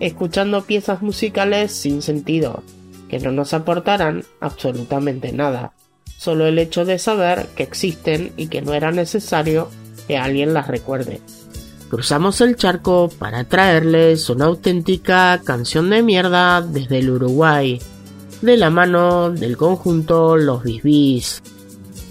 escuchando piezas musicales sin sentido, que no nos aportarán absolutamente nada, solo el hecho de saber que existen y que no era necesario que alguien las recuerde. Cruzamos el charco para traerles una auténtica canción de mierda desde el Uruguay, de la mano del conjunto Los Bisbis.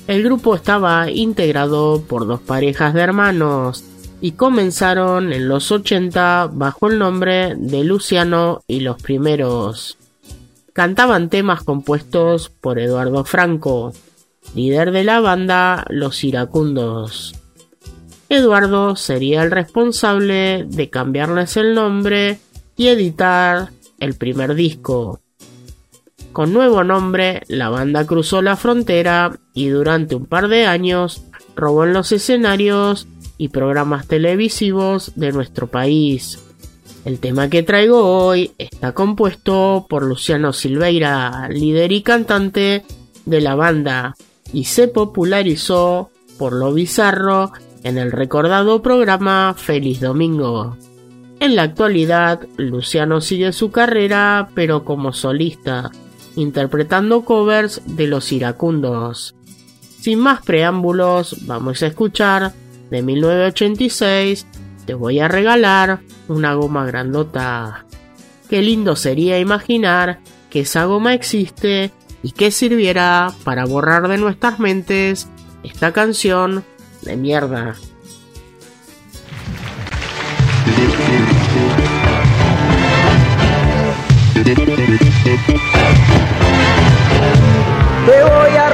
El grupo estaba integrado por dos parejas de hermanos, y comenzaron en los 80 bajo el nombre de Luciano y los primeros. Cantaban temas compuestos por Eduardo Franco, líder de la banda Los Iracundos. Eduardo sería el responsable de cambiarles el nombre y editar el primer disco. Con nuevo nombre, la banda cruzó la frontera y durante un par de años robó en los escenarios y programas televisivos de nuestro país. El tema que traigo hoy está compuesto por Luciano Silveira, líder y cantante de la banda, y se popularizó por lo bizarro en el recordado programa Feliz Domingo. En la actualidad, Luciano sigue su carrera, pero como solista, interpretando covers de los iracundos. Sin más preámbulos, vamos a escuchar de 1986, te voy a regalar una goma grandota. Qué lindo sería imaginar que esa goma existe y que sirviera para borrar de nuestras mentes esta canción de mierda. Te voy a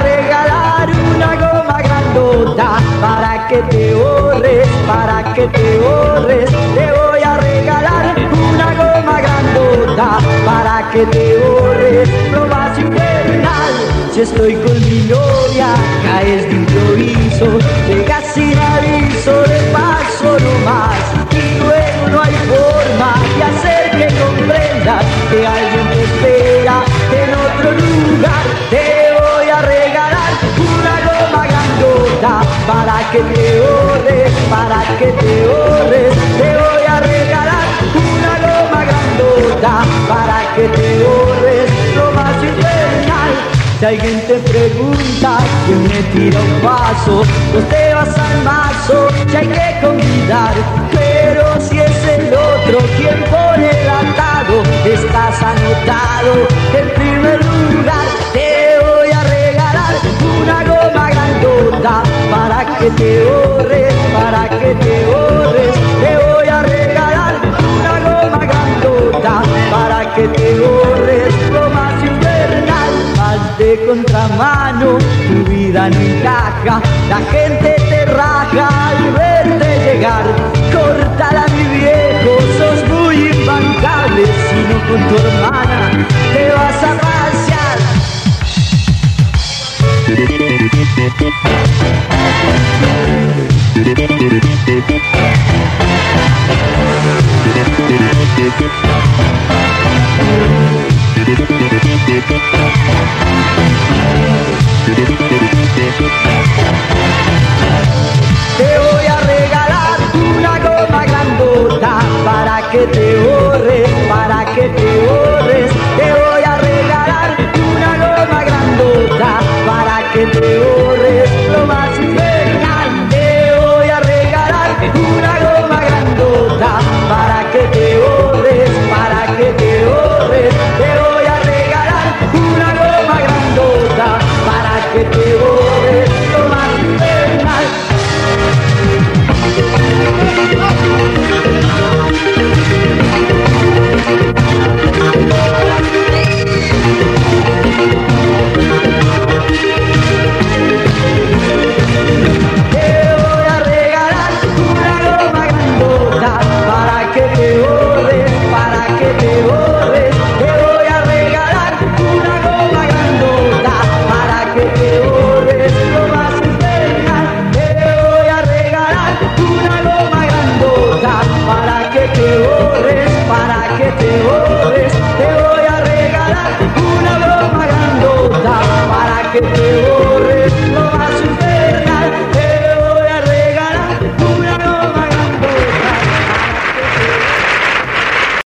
que te borres, para que te borres. Te voy a regalar una goma grandota para que te borres. Más infernal, si estoy con mi novia, caes de improviso, llegas sin aviso, de paso nomás. Y luego no hay forma de hacer que te borres, para que te borres. Te voy a regalar una goma grandota para que te borres lo más infernal. Si alguien te pregunta quién me tira un paso, pues te vas al mazo, si hay que convidar. Pero si es el otro quien pone el atado, estás anotado en que te borres, para que te borres. Te voy a regalar una goma grandota para que te borres más infernal. Más de contramano, tu vida no encaja, la gente te raja al verte llegar. Córtala mi viejo, sos muy imbancable, si no con tu hermana Te voy a regalar una goma grandota para que te que te voy.